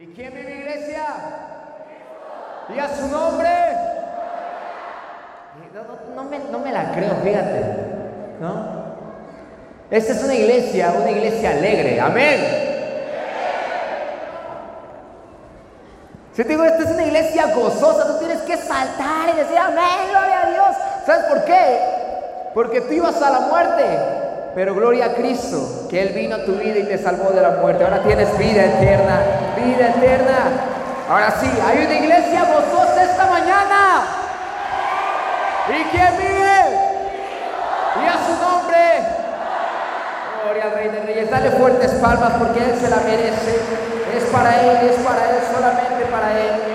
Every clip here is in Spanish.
¿Y quién vive iglesia? ¿Y a su nombre? No, me, no me la creo, fíjate. ¿No? Esta es una iglesia, una iglesia alegre. Amén. Si te digo, esta es una iglesia gozosa, tú tienes que saltar y decir amén, gloria a Dios. ¿Sabes por qué? Porque tú ibas a la muerte, pero gloria a Cristo, que Él vino a tu vida y te salvó de la muerte. Ahora tienes vida eterna, vida eterna. Ahora sí, hay una iglesia gozosa esta mañana. ¿Y quién vive? Y a su nombre. Gloria al Rey de Reyes. Dale fuertes palmas porque Él se la merece. Es para Él, es para Él, solamente para Él.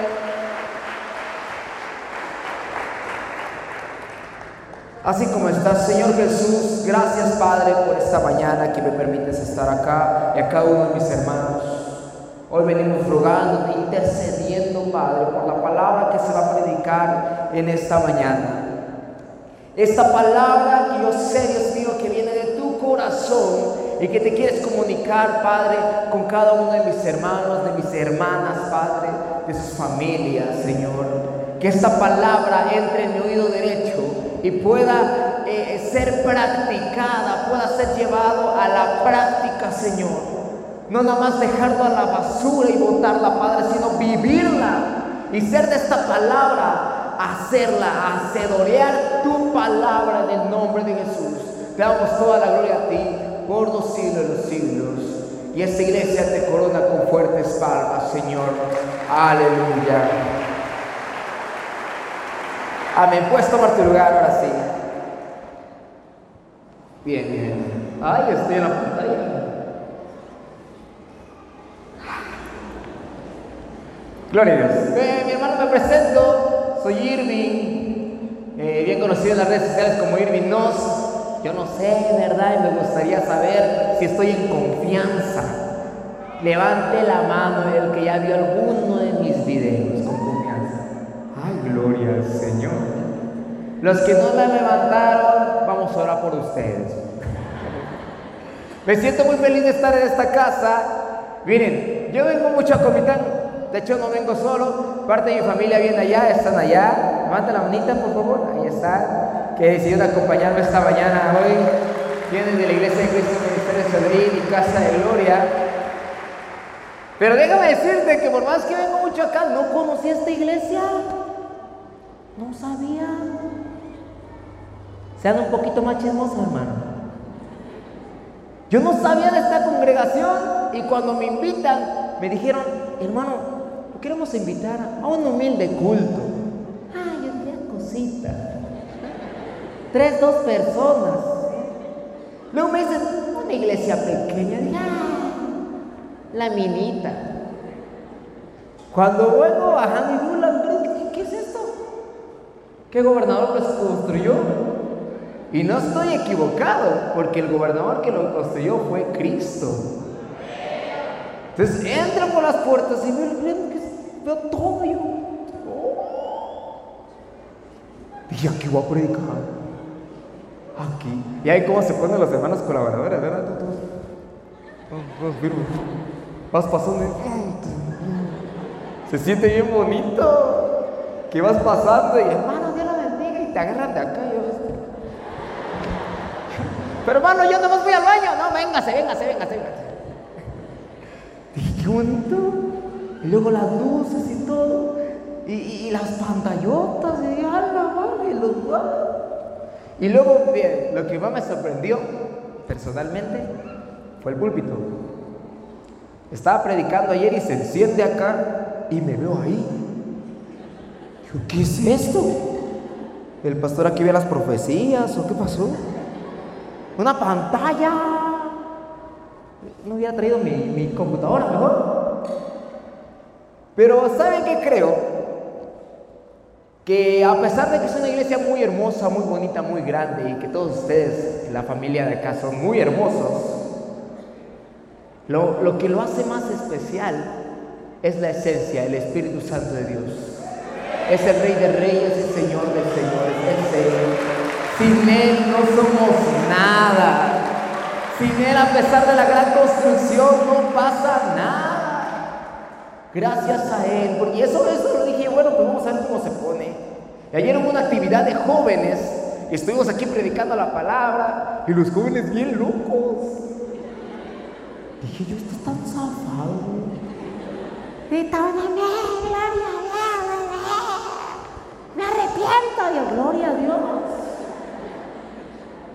Así como estás, Señor Jesús, gracias Padre por esta mañana que me permites estar acá y a cada uno de mis hermanos. Hoy venimos rogando, intercediendo, Padre, por la palabra que se va a predicar en esta mañana. Esta palabra que yo sé, Dios mío, que viene de tu corazón y que te quieres comunicar, Padre, con cada uno de mis hermanos, de mis hermanas, Padre, de sus familias, Señor. Que esta palabra entre en mi oído derecho y pueda eh, ser practicada, pueda ser llevado a la práctica, Señor. No nada más dejarlo a la basura y botarla, Padre, sino vivirla y ser de esta palabra, hacerla, hacedorear tu palabra en el nombre de Jesús. Te damos toda la gloria a ti por los siglos de los siglos. Y esta iglesia te corona con fuertes palmas, Señor. Aleluya. Amén. Puedes tomar tu lugar ahora sí. Bien, bien. Ay, estoy en la pantalla. Gloria a Dios. mi hermano, me presento. Soy Irving, eh, bien conocido en las redes sociales como Irving Nos. Yo no sé, ¿verdad? Y me gustaría saber si estoy en confianza. Levante la mano el que ya vio alguno de mis videos gloria al Señor. Los que no la levantaron, vamos a orar por ustedes. Me siento muy feliz de estar en esta casa. Miren, yo vengo mucho a Comitán. De hecho, no vengo solo. Parte de mi familia viene allá, están allá. Levanta la manita, por favor. Ahí está que decidieron acompañarme esta mañana hoy. Vienen de la Iglesia de Cristo Ministerio de y Casa de Gloria. Pero déjame decirte que por más que vengo mucho acá, no conocí esta iglesia. No sabía. Sean un poquito más chismosos, hermano. Yo no sabía de esta congregación y cuando me invitan, me dijeron, hermano, queremos invitar a un humilde culto. Ay, yo quería cositas tres, dos personas. Luego me dicen, una iglesia pequeña, ah, la minita. Cuando vuelvo bajando y. ¿Qué gobernador lo construyó? Y no estoy equivocado, porque el gobernador que lo construyó fue Cristo. Entonces entro por las puertas y veo, todo yo. Oh. Dije, aquí voy a predicar aquí. Y ahí cómo se ponen los hermanos colaboradores, ¿verdad? Vas pasando se siente bien bonito que vas pasando y hermano, Dios la bendiga y te agarran de acá. Pero hermano, yo no más voy al baño. No, véngase, véngase, véngase, véngase. Qué bonito. Y luego las luces y todo. Y, las pantallotas. Y, la y los y luego, bien, lo que más me sorprendió personalmente fue el púlpito. Estaba predicando ayer y se enciende acá y me veo ahí. Digo, ¿qué es esto? ¿El pastor aquí ve las profecías o qué pasó? Una pantalla. No hubiera traído mi, mi computadora mejor. Pero ¿saben qué creo? que a pesar de que es una iglesia muy hermosa, muy bonita, muy grande y que todos ustedes, la familia de acá, son muy hermosos, lo, que lo hace más especial es la esencia, el Espíritu Santo de Dios. Es el Rey de Reyes, el Señor de Señores, el Señor. Sin Él no somos nada. Sin Él, a pesar de la gran construcción, no pasa nada. Gracias a Él. Porque eso, eso lo dije, bueno, pues vamos a ver cómo se pone. Y ayer hubo una actividad de jóvenes. Estuvimos aquí predicando la palabra. Y los jóvenes bien locos. Dije yo, esto está zafado. Gritaban, amén, gloria a Dios. Me arrepiento. Yo, gloria a Dios.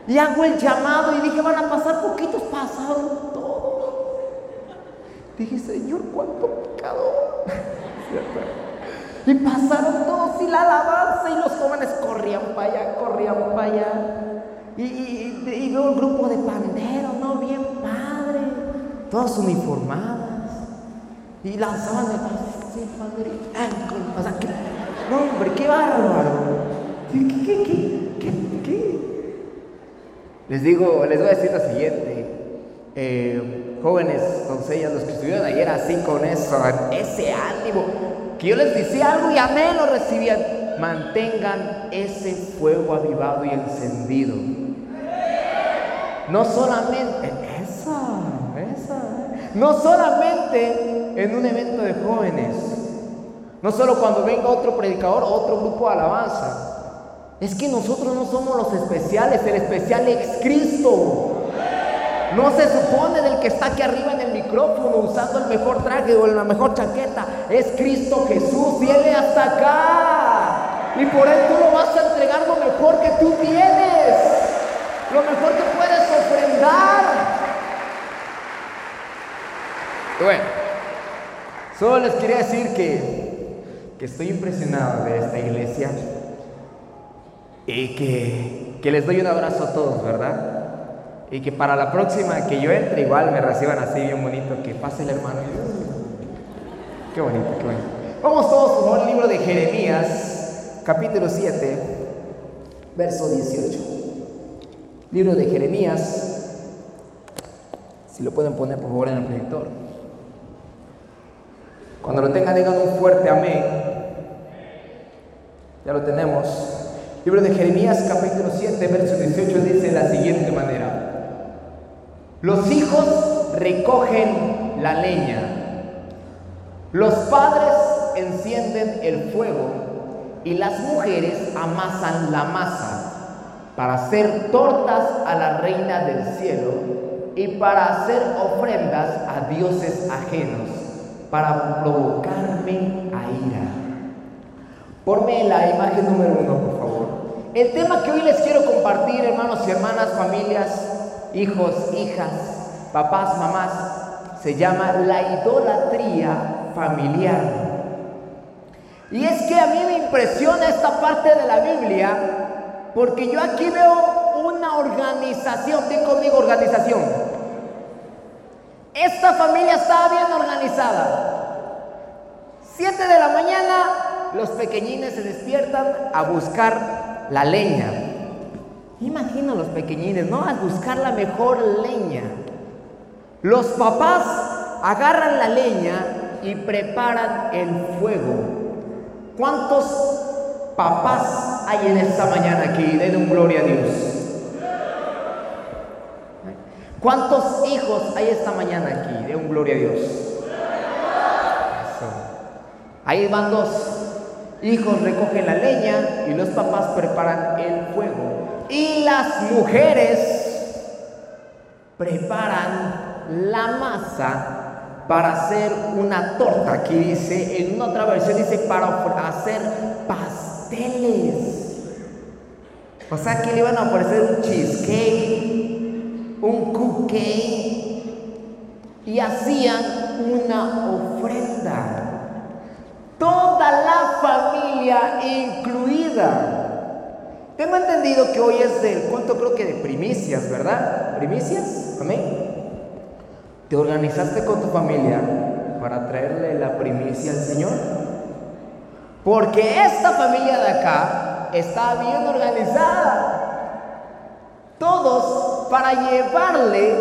Y hago el llamado y dije, van a pasar poquitos, pasaron todos. Dije, Señor, cuánto pecador. y pasaron todos y la alabanza y los jóvenes corrían para allá, corrían para allá. Y, y, veo un grupo de panderos, ¿no? Bien padre, todos uniformadas. Y lanzaban el sí, panderito. No, hombre, qué bárbaro. ¿Qué, qué, qué, qué? Les digo, les voy a decir lo siguiente. Eh, jóvenes, doncellas, los que estuvieron ayer así con eso, ese ánimo, que yo les decía algo y amén lo recibían. Mantengan ese fuego avivado y encendido. No solamente, esa, esa, no solamente en un evento de jóvenes, no solo cuando venga otro predicador, otro grupo de alabanza, es que nosotros no somos los especiales, el especial es Cristo. No se supone del que está aquí arriba en el micrófono usando el mejor traje o la mejor chaqueta. Es Cristo Jesús, viene hasta acá. Y por él tú lo vas a entregar lo mejor que tú tienes. Lo mejor que puedes ofrendar. Bueno, solo les quería decir que, que estoy impresionado de esta iglesia. Y que, les doy un abrazo a todos, ¿verdad? Y que para la próxima que yo entre, igual me reciban así bien bonito, que pase el hermano. Qué bonito, qué bonito. Vamos todos por el libro de Jeremías, capítulo 7, verso 18. Libro de Jeremías, si lo pueden poner por favor en el proyector. Cuando lo tengan, digan un fuerte amén. Ya lo tenemos. Libro de Jeremías capítulo 7, verso 18 dice de la siguiente manera. Los hijos recogen la leña, los padres encienden el fuego y las mujeres amasan la masa para hacer tortas a la reina del cielo y para hacer ofrendas a dioses ajenos, para provocarme a ira. Ponme la imagen número uno, por favor. El tema que hoy les quiero compartir, hermanos y hermanas, familias, hijos, hijas, papás, mamás, se llama la idolatría familiar. Y es que a mí me impresiona esta parte de la Biblia porque yo aquí veo una organización, di conmigo organización. Esta familia estaba bien organizada. Siete de la mañana, los pequeñines se despiertan a buscar la leña. Imagino los pequeñines, ¿no? A buscar la mejor leña. Los papás agarran la leña y preparan el fuego. ¿Cuántos papás hay en esta mañana aquí? Den un gloria a Dios. ¿Cuántos hijos hay esta mañana aquí? Den un gloria a Dios. Ahí van dos hijos recogen la leña y los papás preparan el fuego. Y las mujeres preparan la masa para hacer una torta. Aquí dice, en otra versión dice, para hacer pasteles. O sea que le iban a ofrecer un cheesecake, un cupcake y hacían una ofrenda toda la familia incluida. Tengo entendido que hoy es del cuento, creo que de primicias, ¿verdad? ¿Primicias? Amén. ¿Te organizaste con tu familia para traerle la primicia al Señor? Porque esta familia de acá está bien organizada. Todos para llevarle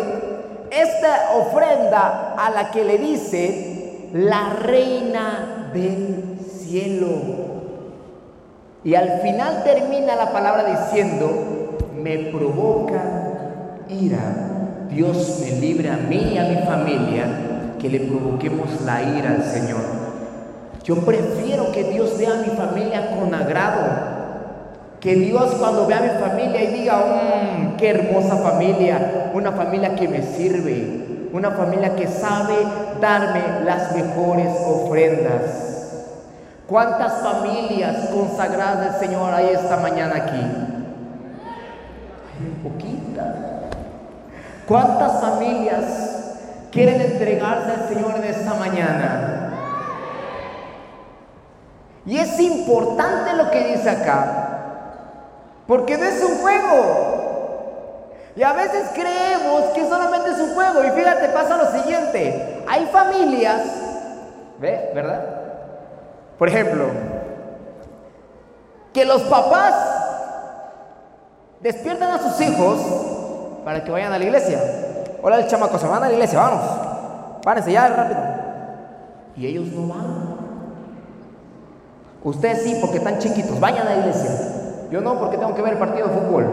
esta ofrenda a la que le dice la reina del cielo. Y al final termina la palabra diciendo, me provoca ira. Dios me libre a mí y a mi familia que le provoquemos la ira al Señor. Yo prefiero que Dios vea a mi familia con agrado. Que Dios cuando vea a mi familia y diga, mmm, qué hermosa familia, una familia que me sirve, una familia que sabe darme las mejores ofrendas. ¿Cuántas familias consagradas del Señor hay esta mañana aquí? Hay poquitas. ¿Cuántas familias quieren entregarse al Señor en esta mañana? Y es importante lo que dice acá, porque no es un juego. Y a veces creemos que solamente es un juego. Y fíjate, pasa lo siguiente. Hay familias, ¿ves? ¿Verdad? Por ejemplo, que los papás despiertan a sus hijos para que vayan a la iglesia. Hola, el chamaco, se van a la iglesia, vamos. Párense ya rápido. Y ellos no van. Ustedes sí, porque están chiquitos, vayan a la iglesia. Yo no, porque tengo que ver el partido de fútbol.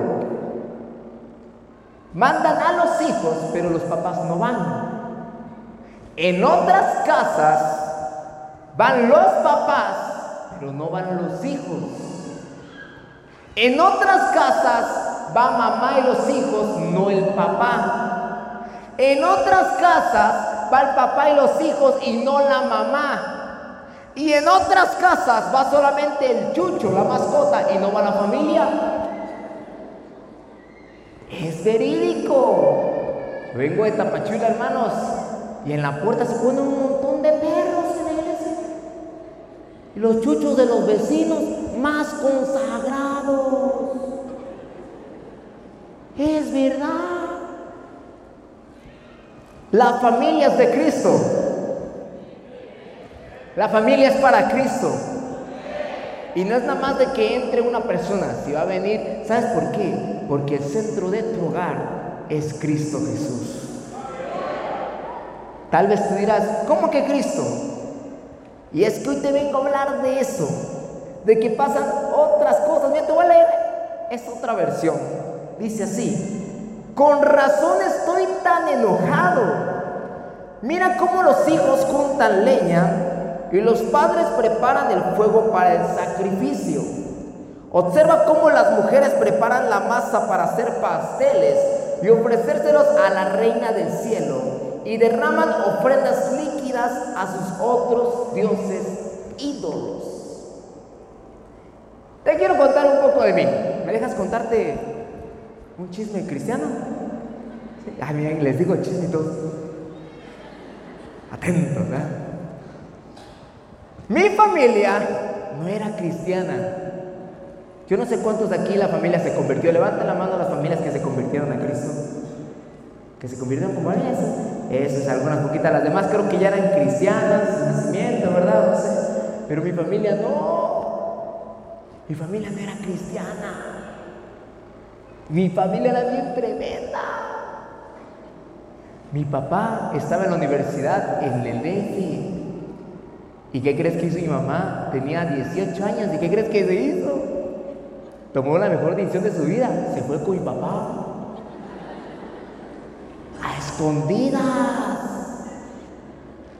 Mandan a los hijos, pero los papás no van. En otras casas van los papás, pero no van los hijos. En otras casas va mamá y los hijos, no el papá. En otras casas va el papá y los hijos y no la mamá. Y en otras casas va solamente el chucho, la mascota, y no va la familia. Es verídico. vengo de Tapachula, hermanos, y en la puerta se ponen un montón de perros en. Y los chuchos de los vecinos más consagrados. Es verdad. La familia es de Cristo. La familia es para Cristo. Y no es nada más de que entre una persona, si va a venir, ¿sabes por qué? Porque el centro de tu hogar es Cristo Jesús. Tal vez tú dirás, ¿cómo que Cristo? Y es que hoy te vengo a hablar de eso, de que pasan otras cosas. Mira, te voy a leer, es otra versión. Dice así, con razón estoy tan enojado. Mira cómo los hijos juntan leña y los padres preparan el fuego para el sacrificio. Observa cómo las mujeres preparan la masa para hacer pasteles y ofrecérselos a la reina del cielo y derraman ofrendas líquidas a sus otros dioses ídolos. Te quiero contar un poco de mí. ¿Me dejas contarte un chisme cristiano? Ah, bien, les digo chisme y todo. Atentos, ¿verdad? Mi familia no era cristiana. Yo no sé cuántos de aquí la familia se convirtió. Levanten la mano a las familias que se convirtieron a Cristo. Que se convirtieron como eso. Eso es algunas poquitas. Las demás creo que ya eran cristianas, nacimiento, ¿verdad? No sé. Pero mi familia no. Mi familia no era cristiana. Mi familia era bien tremenda. Mi papá estaba en la universidad en el. ¿Y qué crees que hizo mi mamá? Tenía 18 años. ¿Y qué crees que se hizo? Tomó la mejor decisión de su vida. Se fue con mi papá. A escondidas.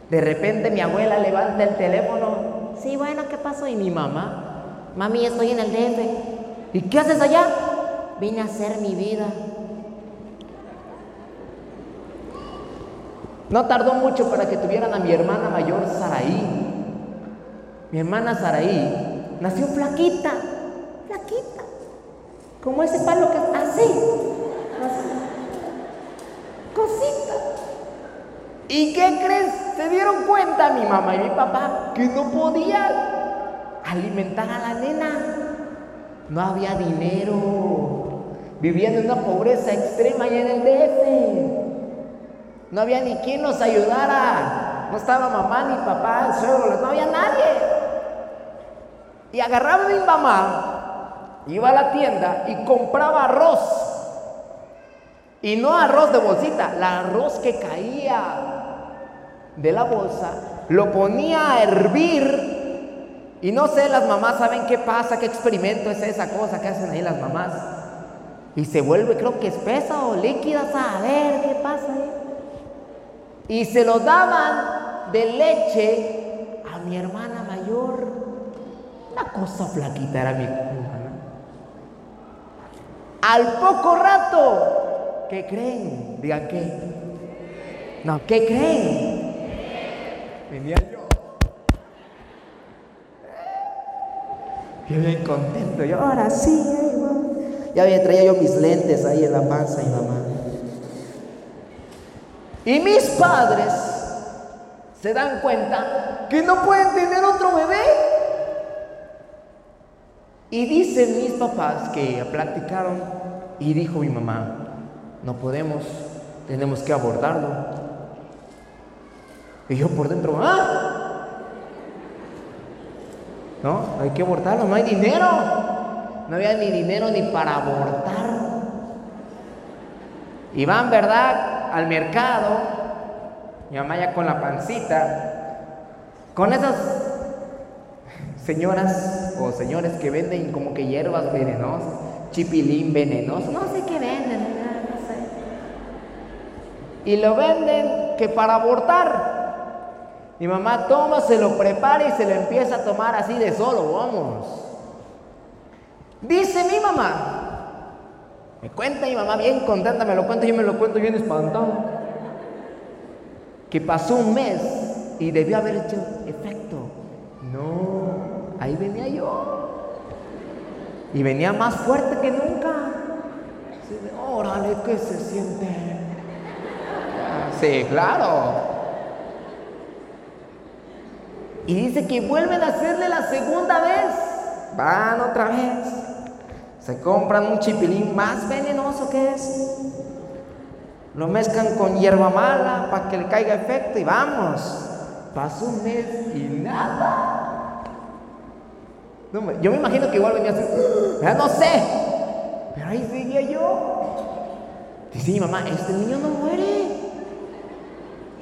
De repente mi abuela levanta el teléfono. Sí, bueno, ¿qué pasó? Y mi mamá. Mami, estoy en el DF. ¿Y qué haces allá? Vine a hacer mi vida. No tardó mucho para que tuvieran a mi hermana mayor, Saraí. Mi hermana Saraí nació flaquita, flaquita, como ese palo que así, así, cosita. ¿Y qué crees? Se dieron cuenta mi mamá y mi papá que no podían alimentar a la nena. No había dinero. Vivían en una pobreza extrema allá en el DF. No había ni quien nos ayudara. No estaba mamá ni papá, suegro, no había nadie. Y agarraba a mi mamá, iba a la tienda y compraba arroz. Y no arroz de bolsita, el arroz que caía de la bolsa, lo ponía a hervir. Y no sé, las mamás saben qué pasa, qué experimento es esa cosa que hacen ahí las mamás. Y se vuelve, creo que espesa o líquida, a ver qué pasa ahí. Y se lo daban de leche a mi hermana mayor, una cosa flaquita era mi hermana. Al poco rato, ¿qué creen? Digan qué. No, ¿qué creen? Venía yo. Yo bien contento, yo ahora sí, ya había traía yo mis lentes ahí en la panza y mamá. Y mis padres se dan cuenta que no pueden tener otro bebé. Y dicen mis papás que platicaron y dijo mi mamá, no podemos, tenemos que abordarlo. Y yo por dentro, ¡ah! No, hay que abortarlo, no hay dinero. No había ni dinero ni para abortar. Y van, ¿verdad? Al mercado. Mi mamá ya con la pancita. Con esas señoras o señores que venden como que hierbas venenosas, chipilín venenoso, no sé qué venden, no sé. Y lo venden que para abortar. Mi mamá toma, se lo prepara y se lo empieza a tomar así de solo, vamos. Dice mi mamá, me cuenta mi mamá bien contenta, me lo cuenta, yo me lo cuento bien espantado, que pasó un mes y debió haber hecho efecto. No, ahí yo. Y venía más fuerte que nunca. Órale, ¿qué se siente? Sí, claro. Y dice que vuelven a hacerle la segunda vez. Van otra vez. Se compran un chipilín más venenoso que es. Lo mezclan con hierba mala para que le caiga efecto y vamos. Pasó un mes y nada. Yo me imagino que igual venía así. No sé. Pero ahí seguía yo. Dice mi mamá, este niño no muere.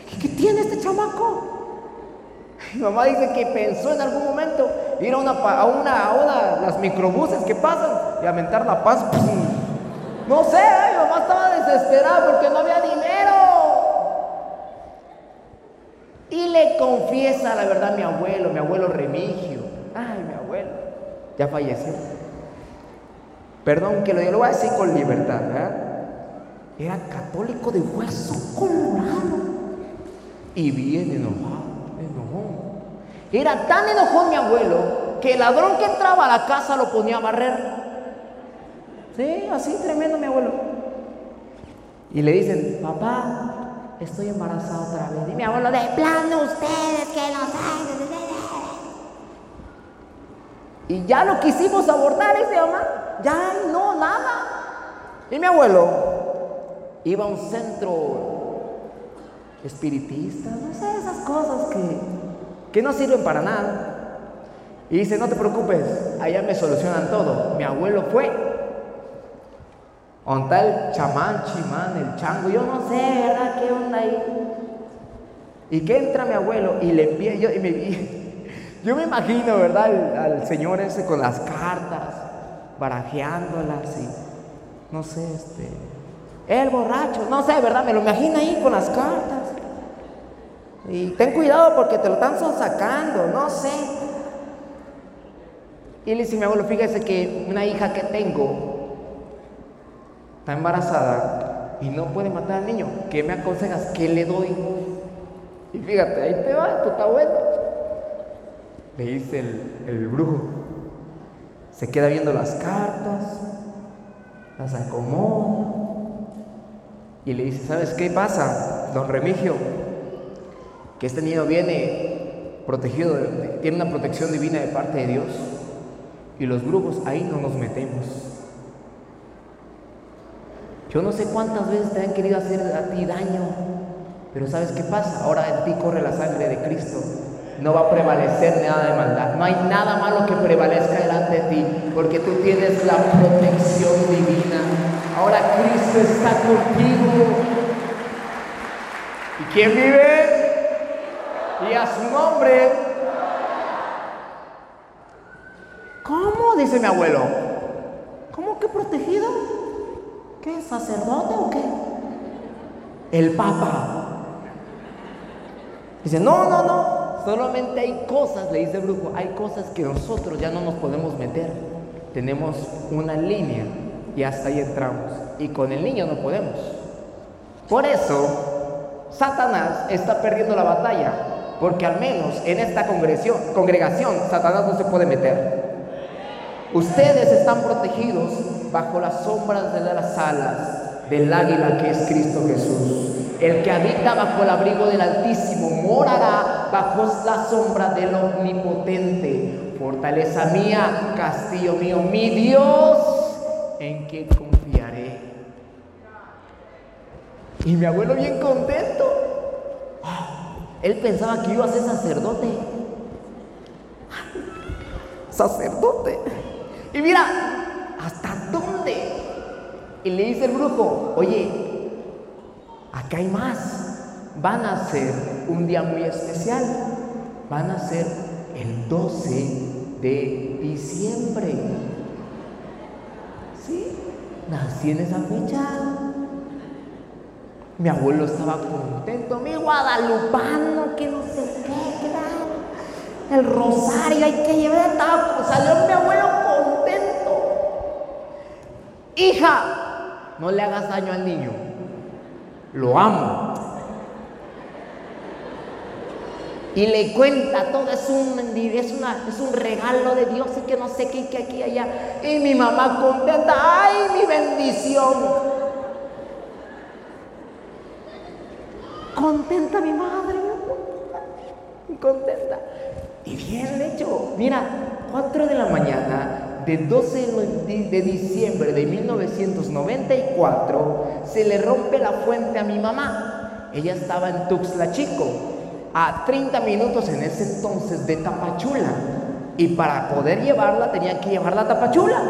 ¿Qué, qué tiene este chamaco? Mi mamá dice que pensó en algún momento ir a una, a una, a una las microbuses que pasan y aventar la paz. No sé, mi mamá estaba desesperada porque no había dinero. Y le confiesa la verdad a mi abuelo, mi abuelo Remigio. Ay, mi abuelo, ya falleció. Perdón que lo, lo voy a decir con libertad, ¿verdad? Era católico de hueso colorado y bien enojado. Era tan enojón mi abuelo que el ladrón que entraba a la casa lo ponía a barrer. Sí, así tremendo mi abuelo. Y le dicen, papá, estoy embarazada otra vez. Y mi abuelo, de plano ustedes que no saben. Y ya lo quisimos abortar ese mamá. Ya no, nada. Y mi abuelo iba a un centro espiritista, no sé, esas cosas que que no sirven para nada. Y dice, no te preocupes, allá me solucionan todo. Mi abuelo fue. Onta el chamán, chimán, el chango, yo no sé, ¿verdad? ¿Qué onda ahí? Y que entra mi abuelo y le empieza, yo, y me, yo me imagino, ¿verdad? Al, señor ese con las cartas, barajeándolas y, no sé, este, el borracho, no sé, ¿verdad? Me lo imagino ahí con las cartas. Y ten cuidado porque te lo están sacando, no sé. Y le dice mi abuelo, fíjese que una hija que tengo está embarazada y no puede matar al niño. ¿Qué me aconsejas? ¿Qué le doy? Y fíjate, ahí te va, esto está bueno. Le dice el, el brujo. Se queda viendo las cartas, las acomoda. Y le dice, ¿sabes qué pasa, don Remigio? que este niño viene protegido, tiene una protección divina de parte de Dios. Y los brujos ahí no nos metemos. Yo no sé cuántas veces te han querido hacer a ti daño, pero ¿sabes qué pasa? Ahora en ti corre la sangre de Cristo. No va a prevalecer nada de maldad. No hay nada malo que prevalezca delante de ti, porque tú tienes la protección divina. Ahora Cristo está contigo. ¿Y quién vive? y a su nombre. ¿Cómo? Dice mi abuelo. ¿Cómo que protegido? ¿Qué? ¿Sacerdote o qué? El Papa. Dice, no, no, no. Solamente hay cosas, le dice el brujo, hay cosas que nosotros ya no nos podemos meter. Tenemos una línea y hasta ahí entramos. Y con el niño no podemos. Por eso, Satanás está perdiendo la batalla, porque al menos en esta congregación, congregación Satanás no se puede meter. Ustedes están protegidos bajo las sombras de las alas del águila que es Cristo Jesús. El que habita bajo el abrigo del Altísimo morará bajo la sombra del Omnipotente. Fortaleza mía, castillo mío, mi Dios, en quien confiaré. Y mi abuelo bien contento. Él pensaba que iba a ser sacerdote. Sacerdote. Y mira, ¿hasta dónde? Y le dice el brujo, oye, acá hay más. Van a ser un día muy especial. Van a ser el 12 de diciembre. ¿Sí? Nací en esa fecha. Mi abuelo estaba contento, mi guadalupano, que no sé qué, claro. El rosario hay que llevar, estaba, salió mi abuelo contento. Hija, no le hagas daño al niño. Lo amo. Y le cuenta todo, es un, es, una, es un regalo de Dios y que no sé qué, que aquí allá. Y mi mamá contenta, ¡ay, mi bendición! Contenta mi madre, contenta. Y bien hecho. Mira, 4 de la mañana del 12 de diciembre de 1994 se le rompe la fuente a mi mamá. Ella estaba en Tuxtla Chico, a 30 minutos en ese entonces de Tapachula. Y para poder llevarla tenía que llevarla a Tapachula.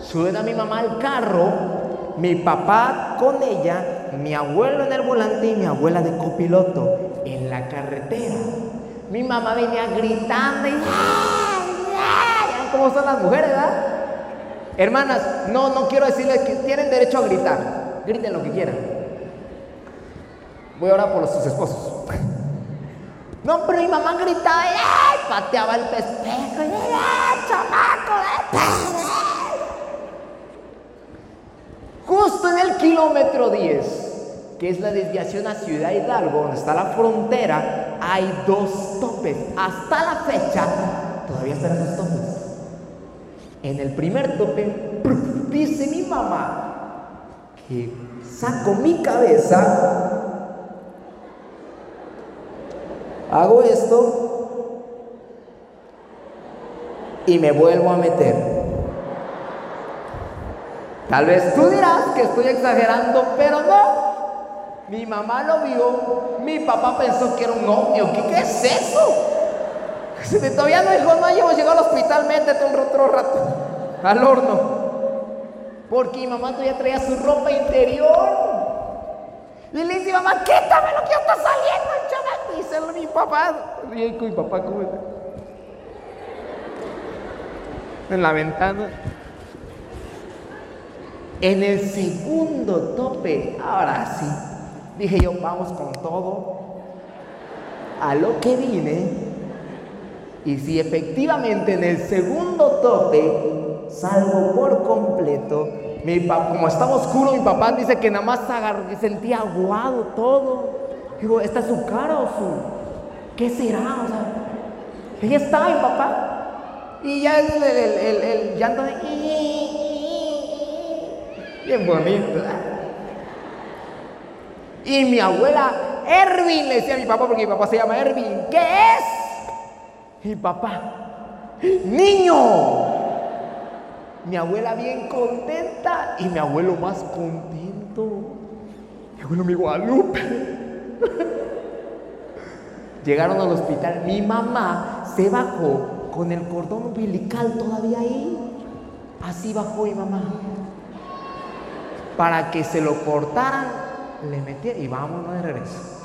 Suben a mi mamá al carro mi papá con ella, mi abuelo en el volante y mi abuela de copiloto en la carretera. Mi mamá venía gritando y ¿cómo son las mujeres, verdad? Hermanas, no, no quiero decirles que tienen derecho a gritar. Griten lo que quieran. Voy ahora por sus esposos. No, pero mi mamá gritaba y pateaba el pespejo. Y, chamaco! Justo en el kilómetro 10, que es la desviación a Ciudad Hidalgo, donde está la frontera, hay dos topes. Hasta la fecha, todavía están esos topes. En el primer tope, dice mi mamá que saco mi cabeza, hago esto y me vuelvo a meter. Tal vez tú dirás que estoy exagerando, pero no. Mi mamá lo vio, mi papá pensó que era un ovnio. ¿Qué, es eso? Si todavía no dijo, no, hemos llegado al hospital, métete un otro rato al horno. Porque mi mamá todavía traía su ropa interior. Y le dice, mamá, quítame lo que ya está saliendo el chamaco. Y dice mi papá, y mi papá, ¿cómo En la ventana. En el segundo tope, ahora sí, dije yo, vamos con todo a lo que vine. Y si efectivamente en el segundo tope salgo por completo, como estaba oscuro, mi papá dice que nada más sentía aguado todo. Digo, ¿esta es su cara o su? ¿Qué será? O sea, ahí está mi papá. Y ya el, el, llanto de bien bonito. Y mi abuela Erwin le decía a mi papá, porque mi papá se llama Erwin, ¿qué es? Mi papá, niño. Mi abuela bien contenta y mi abuelo más contento. Mi abuelo mi Guadalupe. Llegaron al hospital. Mi mamá se bajó con el cordón umbilical todavía ahí. Así bajó mi mamá para que se lo cortaran, le metieron y vámonos de regreso.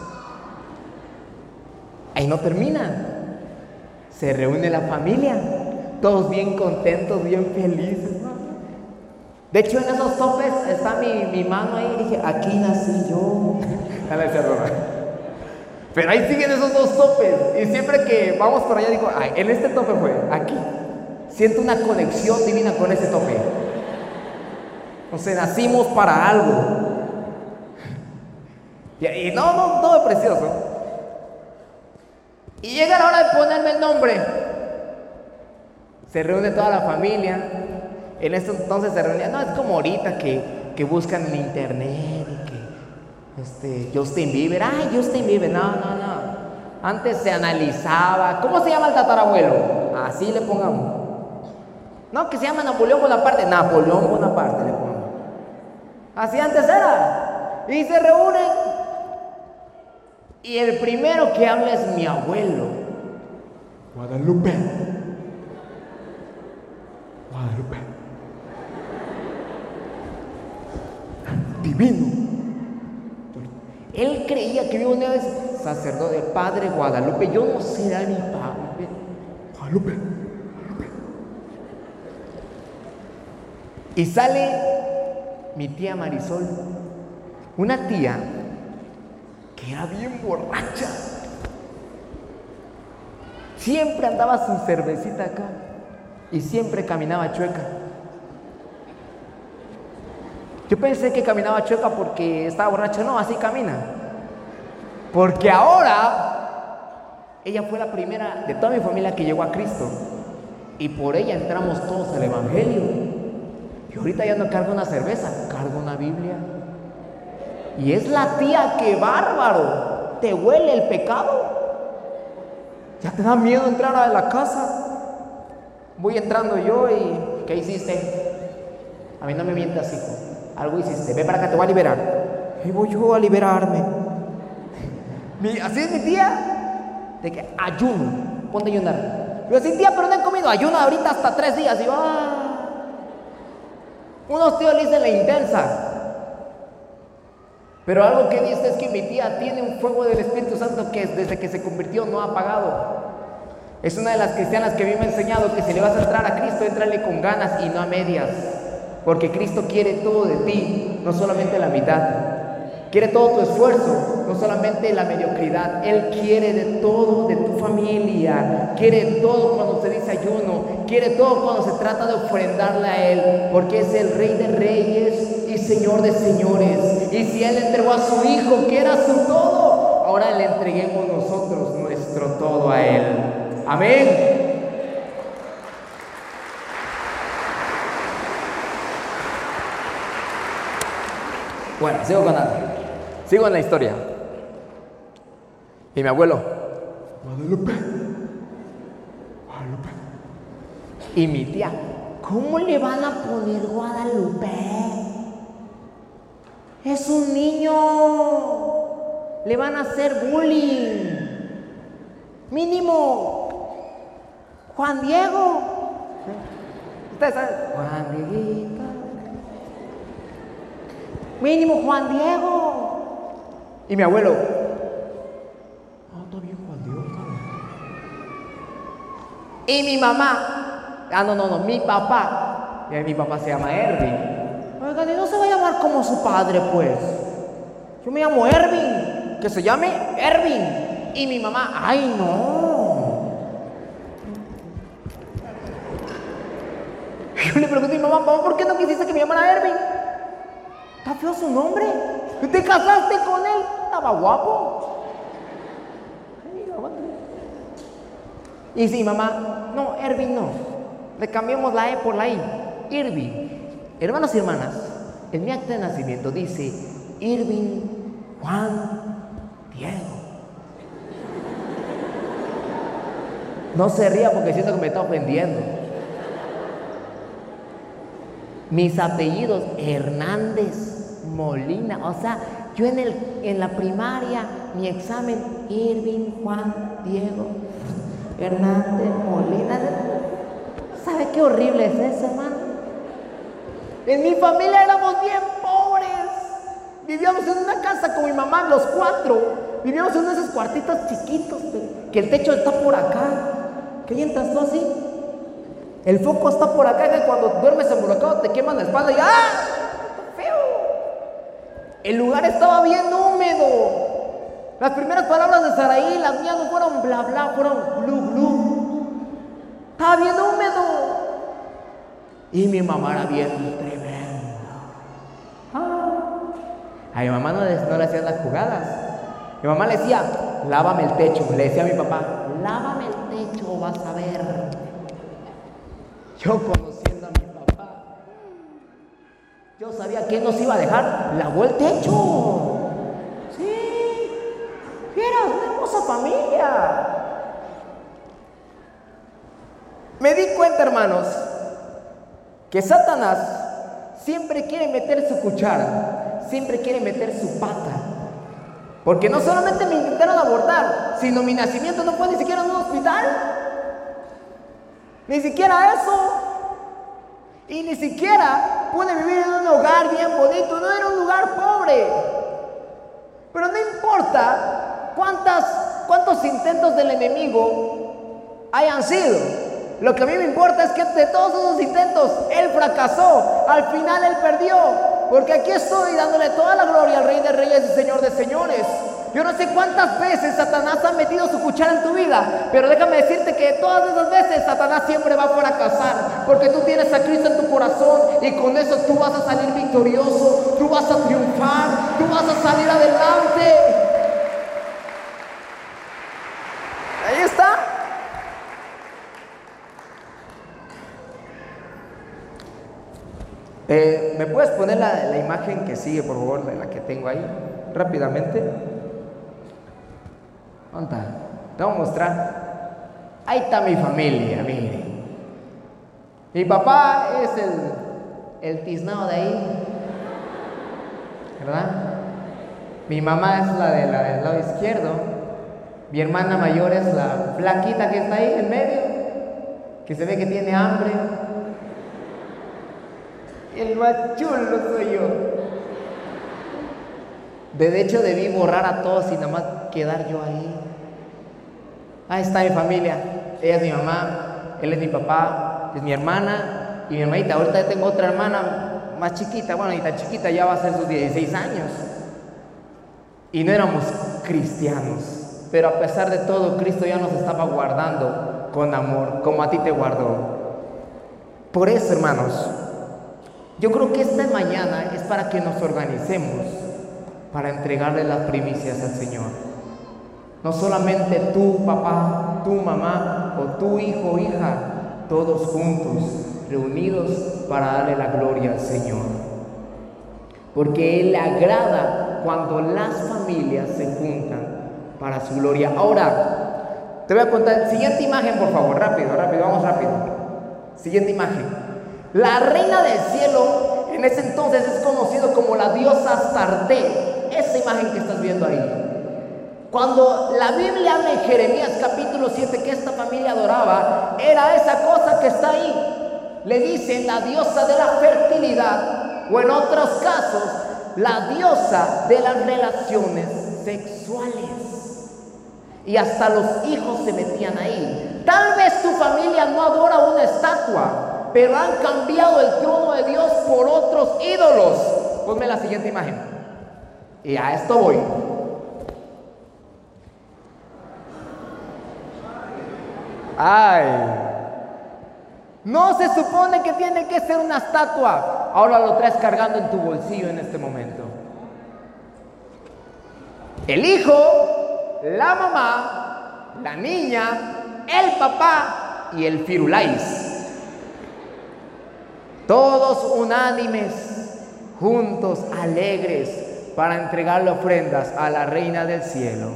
Ahí no terminan. Se reúne la familia, todos bien contentos, bien felices. De hecho, en esos topes está mi, mano ahí y dije, aquí nací yo. Pero ahí siguen esos dos topes. Y siempre que vamos por allá digo, en este tope fue, aquí. Siento una conexión divina con ese tope. O sea, nacimos para algo. Y, no, no, todo es precioso. Y llega la hora de ponerme el nombre. Se reúne toda la familia. En este entonces se reunía, no es como ahorita que, que buscan en internet y que este, Justin Bieber, ay, Justin Bieber, no, no, no. Antes se analizaba, ¿cómo se llama el tatarabuelo? Así le pongamos. No, que se llama Napoleón Bonaparte, Napoleón Bonaparte le pongamos. Así antes era. Y se reúnen. Y el primero que habla es mi abuelo. Guadalupe. Guadalupe. Divino. Él creía que yo vez sacerdote, padre Guadalupe. Yo no será mi padre. Guadalupe. Y sale mi tía Marisol, una tía era bien borracha. Siempre andaba su cervecita acá y siempre caminaba chueca. Yo pensé que caminaba chueca porque estaba borracha, no, así camina. Porque ahora ella fue la primera de toda mi familia que llegó a Cristo y por ella entramos todos al Evangelio. Y ahorita ya no cargo una cerveza, cargo una Biblia. Y es la tía que bárbaro, te huele el pecado. Ya te da miedo entrar a la casa. Voy entrando yo y ¿qué hiciste? A mí no me mientas, hijo. Algo hiciste. Ve para acá, te voy a liberar. Y voy yo a liberarme. así es mi tía. De que ayuno. Ponte a ayunar. Yo así, tía, pero no he comido. Ayuno ahorita hasta tres días. Y va. Unos tíos le dicen la intensa. Pero algo que dice es que mi tía tiene un fuego del Espíritu Santo que desde que se convirtió no ha apagado. Es una de las cristianas que a mí me ha enseñado que si le vas a entrar a Cristo, entrale con ganas y no a medias. Porque Cristo quiere todo de ti, no solamente la mitad. Quiere todo tu esfuerzo, no solamente la mediocridad. Él quiere de todo de tu familia. Quiere todo cuando se dice ayuno. Quiere todo cuando se trata de ofrendarle a Él. Porque es el Rey de Reyes Señor de Señores. Y si Él entregó a su Hijo, que era su todo, ahora le entreguemos nosotros nuestro todo a Él. Amén. Bueno, sigo con contando. Sigo en la historia. Y mi abuelo, Guadalupe, Guadalupe. Y mi tía, ¿cómo le van a poner Guadalupe? Es un niño. Le van a hacer bullying. Mínimo. Juan Diego. Ustedes saben. Juan Dieguito. Mínimo Juan Diego. Y mi abuelo, ah, está bien Juan Dios. Y mi mamá, ah, no, no, no, mi papá, y mi papá se llama Erwin. Oigan, y no se va a llamar como su padre, pues. Yo me llamo Erwin, que se llame Erwin. Y mi mamá, ay, no. Yo le pregunté a mi mamá, mamá, ¿por qué no quisiste que me llamara Erwin? ¿Está feo su nombre? ¿Te casaste con él? Estaba guapo. Y sí, mamá, no, Ervin no. Le cambiamos la E por la I. Irving. Hermanos y hermanas, en mi acta de nacimiento dice Irving Juan Diego. No se ría porque siento que me está ofendiendo. Mis apellidos, Hernández, Molina. O sea, yo en, el, en la primaria, mi examen, Irving, Juan, Diego, Hernández, Molina. ¿Sabe qué horrible es eso, hermano? En mi familia éramos bien pobres. Vivíamos en una casa con mi mamá, los cuatro. Vivíamos en uno de esos cuartitos chiquitos, que el techo está por acá. ¿Qué entras tú así? El foco está por acá, que cuando duermes embolocado te queman la espalda y ¡ah! El lugar estaba bien húmedo. Las primeras palabras de Saraí, las mías no fueron bla bla, fueron glu glu. Estaba bien húmedo. Y mi mamá era bien tremenda. Ah. A mi mamá no le, no le hacían las jugadas. Mi mamá le decía, lávame el techo. Le decía a mi papá, lávame el techo, vas a ver. Yo conociendo a mi papá, yo sabía que nos iba a dejar. Lavó el techo. Sí, era una hermosa familia. Me di cuenta, hermanos, que Satanás siempre quiere meter su cuchara, siempre quiere meter su pata. Porque no solamente me intentaron abortar, sino mi nacimiento no fue ni siquiera en un hospital. Ni siquiera eso. Y ni siquiera pude vivir en un hogar bien bonito, no era un lugar pobre. Pero no importa cuántas, cuántos intentos del enemigo hayan sido. Lo que a mí me importa es que de todos esos intentos, Él fracasó. Al final Él perdió. Porque aquí estoy dándole toda la gloria al Rey de Reyes y Señor de Señores. Yo no sé cuántas veces Satanás ha metido su cuchara en tu vida, pero déjame decirte que todas esas veces Satanás siempre va a fracasar, porque tú tienes a Cristo en tu corazón y con eso tú vas a salir victorioso, tú vas a triunfar, tú vas a salir adelante. Ahí está. Eh, ¿Me puedes poner la, imagen que sigue, por favor, de la que tengo ahí, rápidamente? ¿Dónde está? Te voy a mostrar. Ahí está mi familia, mire. Mi papá es el, el tiznado de ahí, ¿verdad? Mi mamá es la, de la del lado izquierdo. Mi hermana mayor es la flaquita que está ahí en medio, que se ve que tiene hambre. El más chulo soy yo. De hecho, debí borrar a todos y nada más quedar yo ahí. Ahí está mi familia. Ella es mi mamá, él es mi papá, es mi hermana y mi hermanita. Ahorita tengo otra hermana más chiquita, bueno, y tan chiquita ya va a ser sus 16 años. Y no éramos cristianos, pero a pesar de todo, Cristo ya nos estaba guardando con amor, como a ti te guardó. Por eso, hermanos, yo creo que esta mañana es para que nos organicemos para entregarle las primicias al Señor. No solamente tú, papá, tu mamá o tu hijo o hija, todos juntos, reunidos para darle la gloria al Señor. Porque Él le agrada cuando las familias se juntan para su gloria. Ahora, te voy a contar, siguiente imagen, por favor, rápido, rápido, vamos rápido. Siguiente imagen. La reina del cielo en ese entonces es conocido como la diosa Astarte. Esa imagen que estás viendo ahí. Cuando la Biblia habla en Jeremías capítulo 7 que esta familia adoraba, era esa cosa que está ahí. Le dicen la diosa de la fertilidad o en otros casos la diosa de las relaciones sexuales. Y hasta los hijos se metían ahí. Tal vez tu familia no adora una estatua, pero han cambiado el trono de Dios por otros ídolos. Ponme la siguiente imagen. Y a esto voy. Ay. No se supone que tiene que ser una estatua. Ahora lo traes cargando en tu bolsillo en este momento. El hijo, la mamá, la niña, el papá y el firulais. Todos unánimes, juntos, alegres, para entregarle ofrendas a la reina del cielo.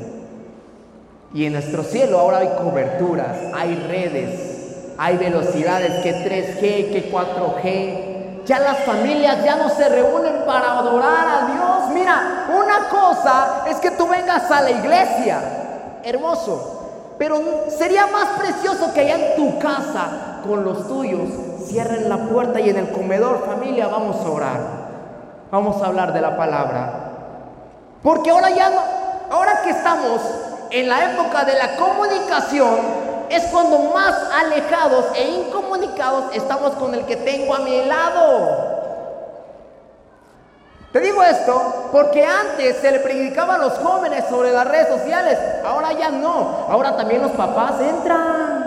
Y en nuestro cielo ahora hay coberturas, hay redes, hay velocidades, que 3G, que 4G. Ya las familias ya no se reúnen para adorar a Dios. Mira, una cosa es que tú vengas a la iglesia, hermoso, pero sería más precioso que allá en tu casa, con los tuyos, cierren la puerta y en el comedor, familia, vamos a orar. Vamos a hablar de la palabra. Porque ahora ya no, ahora que estamos en la época de la comunicación es cuando más alejados e incomunicados estamos con el que tengo a mi lado. Te digo esto porque antes se le predicaba a los jóvenes sobre las redes sociales, ahora ya no, ahora también los papás entran.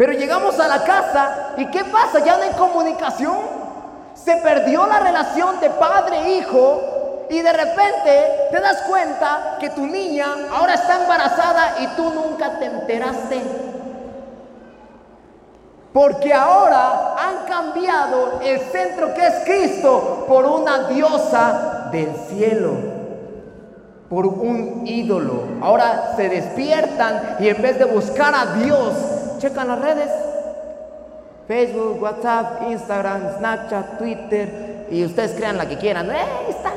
Pero llegamos a la casa y ¿qué pasa? Ya no hay comunicación. Se perdió la relación de padre-hijo y de repente te das cuenta que tu niña ahora está embarazada y tú nunca te enteraste. Porque ahora han cambiado el centro que es Cristo por una diosa del cielo, por un ídolo. Ahora se despiertan y en vez de buscar a Dios, checan las redes. Facebook, WhatsApp, Instagram, Snapchat, Twitter, y ustedes crean la que quieran. ¡Eh, están!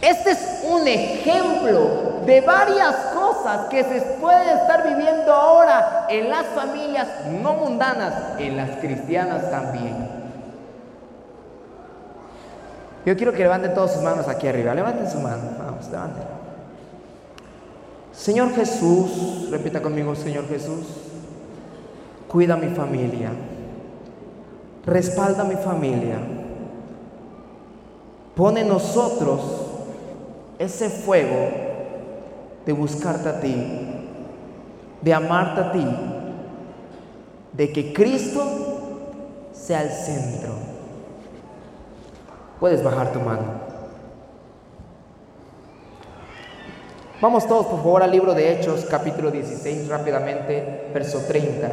Este es un ejemplo de varias cosas que se pueden estar viviendo ahora en las familias no mundanas, en las cristianas también. Yo quiero que levanten todas sus manos aquí arriba. Levanten su mano. Vamos, levanten. Señor Jesús, repita conmigo, Señor Jesús, cuida mi familia, respalda mi familia, pone en nosotros ese fuego de buscarte a ti, de amarte a ti, de que Cristo sea el centro. Puedes bajar tu mano. Vamos todos, por favor, al libro de Hechos, capítulo 16, rápidamente, verso 30.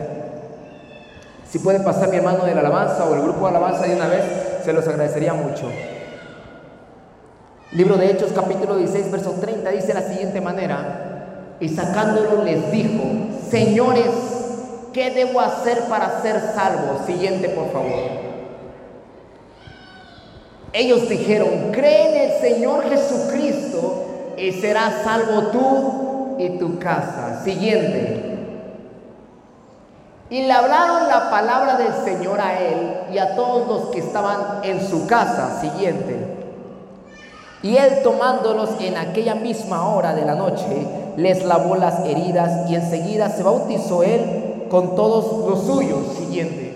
Si puede pasar mi hermano de la alabanza o el grupo de alabanza de una vez, se los agradecería mucho. Libro de Hechos capítulo 16, verso 30 dice de la siguiente manera, y sacándolo les dijo, señores, ¿qué debo hacer para ser salvo? Siguiente, por favor. Ellos dijeron, cree en el Señor Jesucristo y serás salvo tú y tu casa. Siguiente. Y le hablaron la palabra del Señor a él y a todos los que estaban en su casa. Siguiente. Y él tomándolos en aquella misma hora de la noche, les lavó las heridas y enseguida se bautizó él con todos los suyos. Siguiente.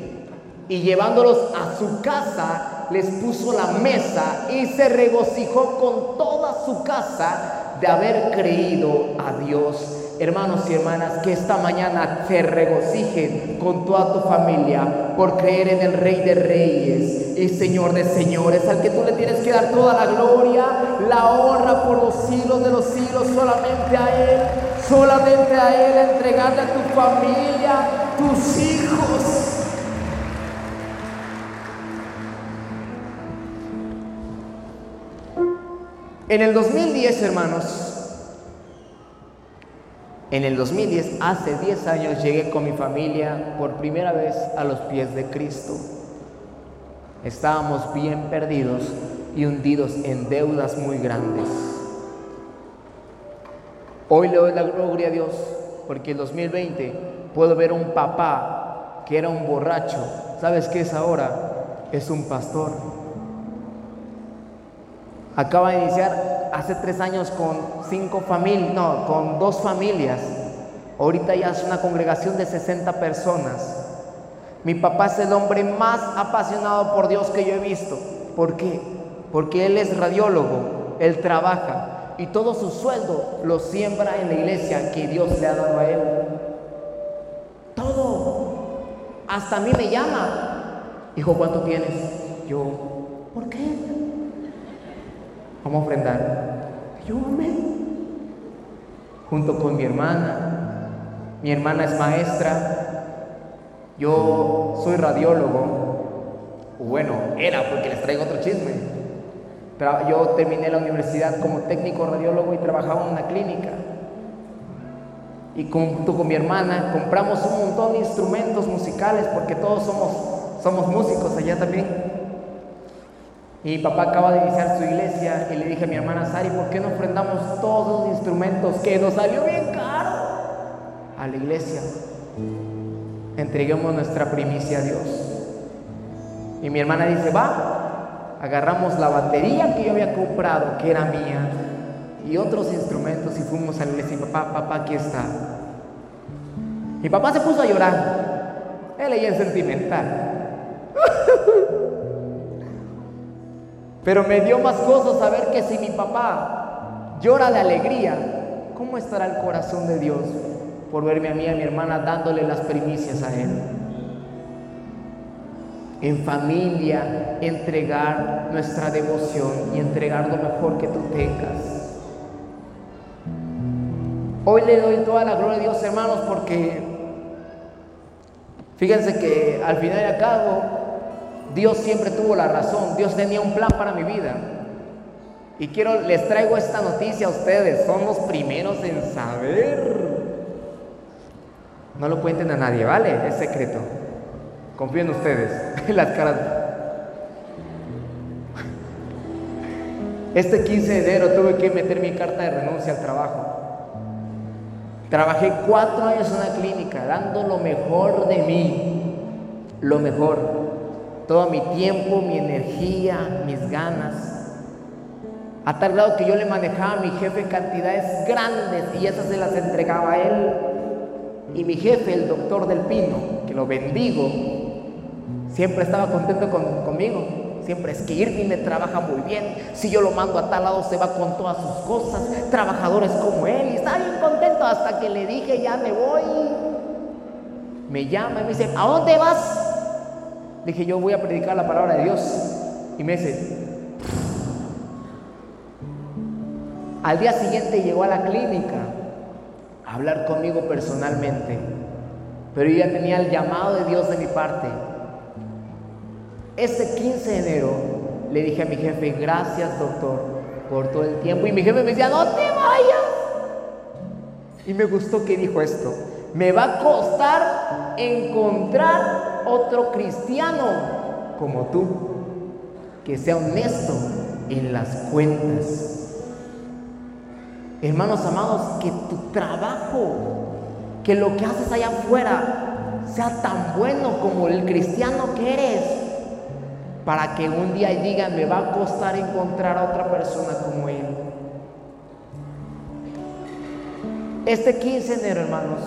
Y llevándolos a su casa, les puso la mesa y se regocijó con toda su casa de haber creído a Dios hermanos y hermanas, que esta mañana te regocijen con toda tu familia por creer en el Rey de Reyes y Señor de Señores, al que tú le tienes que dar toda la gloria, la honra por los siglos de los siglos, solamente a Él, solamente a Él, entregarle a tu familia, tus hijos. En el 2010, hermanos, en el 2010, hace 10 años, llegué con mi familia por primera vez a los pies de Cristo. Estábamos bien perdidos y hundidos en deudas muy grandes. Hoy le doy la gloria a Dios porque en 2020 puedo ver un papá que era un borracho. ¿Sabes qué es ahora? Es un pastor. Acaba de iniciar hace tres años con cinco familias, no, con dos familias. Ahorita ya es una congregación de 60 personas. Mi papá es el hombre más apasionado por Dios que yo he visto. ¿Por qué? Porque él es radiólogo, él trabaja y todo su sueldo lo siembra en la iglesia que Dios le ha dado a él. Todo. Hasta a mí me llama. Hijo, ¿cuánto tienes? Yo, ¿por qué? Vamos a ofrendar. Ayúdame. Junto con mi hermana. Mi hermana es maestra. Yo soy radiólogo. Bueno, era porque les traigo otro chisme. Pero yo terminé la universidad como técnico radiólogo y trabajaba en una clínica. Y junto con mi hermana compramos un montón de instrumentos musicales porque todos somos, somos músicos allá también. Mi papá acaba de iniciar su iglesia y le dije a mi hermana Sari, ¿por qué no ofrendamos todos los instrumentos que nos salió bien caro a la iglesia? Entreguemos nuestra primicia a Dios. Y mi hermana dice, va, agarramos la batería que yo había comprado, que era mía, y otros instrumentos y fuimos a la iglesia y papá, papá, aquí está. Mi papá se puso a llorar. Él ella es sentimental. Pero me dio más gozo saber que si mi papá llora de alegría, ¿cómo estará el corazón de Dios por verme a mí y a mi hermana dándole las primicias a Él? En familia, entregar nuestra devoción y entregar lo mejor que tú tengas. Hoy le doy toda la gloria a Dios, hermanos, porque fíjense que al final y al cabo, Dios siempre tuvo la razón. Dios tenía un plan para mi vida. Y quiero, les traigo esta noticia a ustedes. Son los primeros en saber. No lo cuenten a nadie, ¿vale? Es secreto. Confío en ustedes. Las caras. Este 15 de enero tuve que meter mi carta de renuncia al trabajo. Trabajé cuatro años en una clínica, dando lo mejor de mí, lo mejor, todo mi tiempo, mi energía, mis ganas. A tal grado que yo le manejaba a mi jefe cantidades grandes y esas se las entregaba a él. Y mi jefe, el doctor del Pino, que lo bendigo, siempre estaba contento conmigo. Siempre es que Irving me trabaja muy bien. Si yo lo mando a tal lado, se va con todas sus cosas. Trabajadores como él. Y está bien contento hasta que le dije, ya me voy. Me llama y me dice, ¿a dónde vas? Dije, yo voy a predicar la palabra de Dios. Y me dice, al día siguiente llegó a la clínica a hablar conmigo personalmente. Pero yo ya tenía el llamado de Dios de mi parte. Ese 15 de enero le dije a mi jefe, gracias doctor por todo el tiempo. Y mi jefe me decía, no te vayas. Y me gustó que dijo esto, me va a costar encontrar otro cristiano como tú, que sea honesto en las cuentas. Hermanos amados, que tu trabajo, que lo que haces allá afuera sea tan bueno como el cristiano que eres para que un día digan, me va a costar encontrar a otra persona como él. Este 15 de enero, hermanos,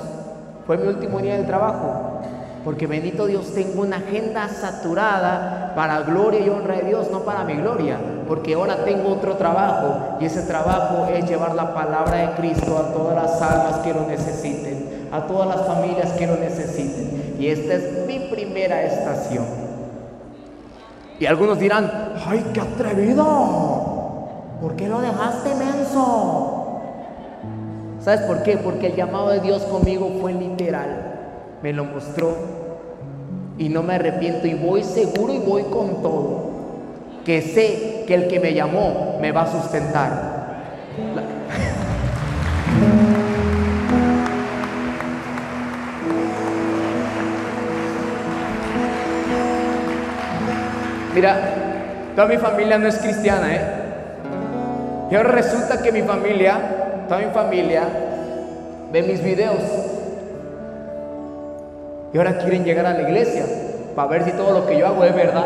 fue mi último día del trabajo, porque bendito Dios, tengo una agenda saturada para gloria y honra de Dios, no para mi gloria, porque ahora tengo otro trabajo y ese trabajo es llevar la palabra de Cristo a todas las almas que lo necesiten, a todas las familias que lo necesiten. Y esta es mi primera estación. Y algunos dirán, ¡ay, qué atrevido! ¿Por qué lo dejaste menso? ¿Sabes por qué? Porque el llamado de Dios conmigo fue literal. Me lo mostró. Y no me arrepiento y voy seguro y voy con todo. Que sé que el que me llamó me va a sustentar. Mira, toda mi familia no es cristiana, ¿eh? Y ahora resulta que mi familia, toda mi familia, ve mis videos. Y ahora quieren llegar a la iglesia para ver si todo lo que yo hago es verdad.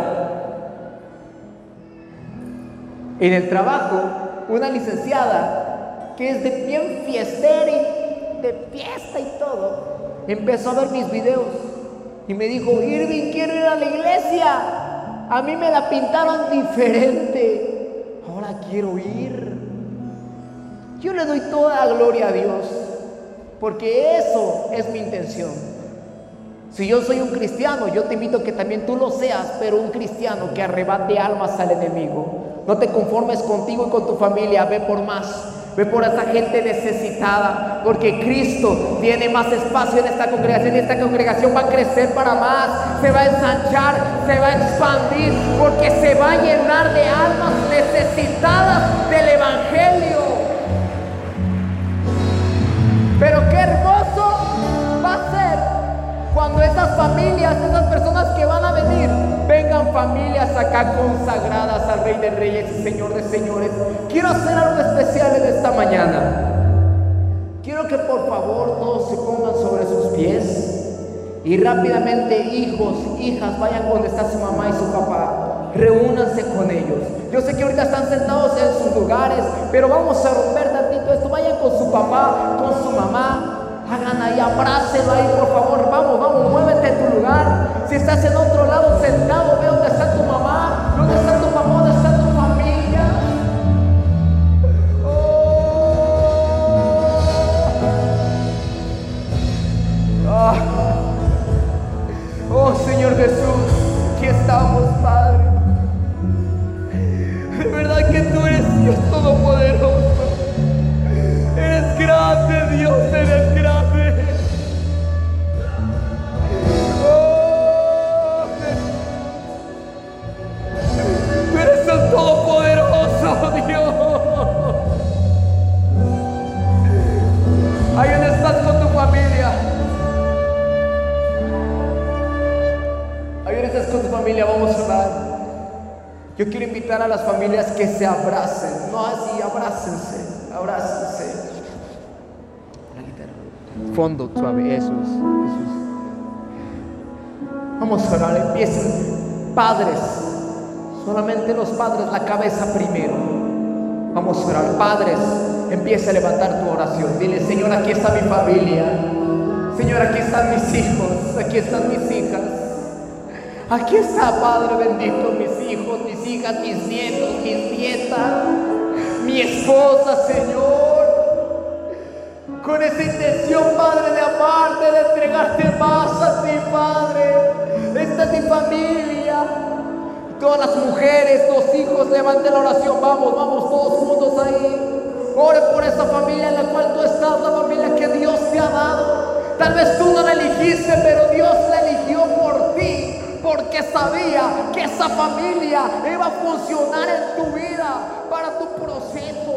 En el trabajo, una licenciada que es de bien fiestera y de fiesta y todo, empezó a ver mis videos y me dijo, Irving, quiero ir a la iglesia. A mí me la pintaron diferente. Ahora quiero ir. Yo le doy toda la gloria a Dios. Porque eso es mi intención. Si yo soy un cristiano, yo te invito a que también tú lo seas, pero un cristiano que arrebate almas al enemigo. No te conformes contigo y con tu familia, ve por más. Ve por esa gente necesitada, porque Cristo tiene más espacio en esta congregación y esta congregación va a crecer para más, se va a ensanchar, se va a expandir, porque se va a llenar de almas necesitadas del Evangelio. Familias, esas personas que van a venir, vengan familias acá consagradas al Rey de Reyes y Señor de Señores. Quiero hacer algo especial en esta mañana. Quiero que por favor todos se pongan sobre sus pies y rápidamente hijos, hijas, vayan donde está su mamá y su papá. Reúnanse con ellos. Yo sé que ahorita están sentados en sus lugares, pero vamos a romper tantito esto. Vayan con su papá, con su mamá, hagan ahí, abrácelo ahí, por favor, vamos, vamos, muévete a tu lugar. Si estás en otro lado sentado, ve dónde está tu mamá, dónde está tu mamá, dónde está tu familia. Oh, ah. oh Señor Jesús, aquí estamos, Padre. De verdad que tú eres Dios Todopoderoso. Eres grande, Dios, eres invitar a las familias que se abracen. No así, abrácense, abrácense. La guitarra. Fondo suave, eso es, eso es. Vamos a orar, empiecen. Padres, solamente los padres, la cabeza primero. Vamos a orar. Padres, empieza a levantar tu oración. Dile, Señor, aquí está mi familia. Señor, aquí están mis hijos. Aquí están mis hijas. Aquí está, Padre bendito, mis hijos, hijas, mis nietos, mis nietas, mi esposa, Señor. Con esa intención, Padre, de amarte, de entregarte más a ti, Padre. Esta es mi familia. Todas las mujeres, los hijos, levanten la oración. Vamos, vamos, todos juntos ahí. Ore por esa familia en la cual tú estás, la familia que Dios te ha dado. Tal vez tú no la elegiste, pero Dios la eligió. Porque sabía que esa familia iba a funcionar en tu vida para tu proceso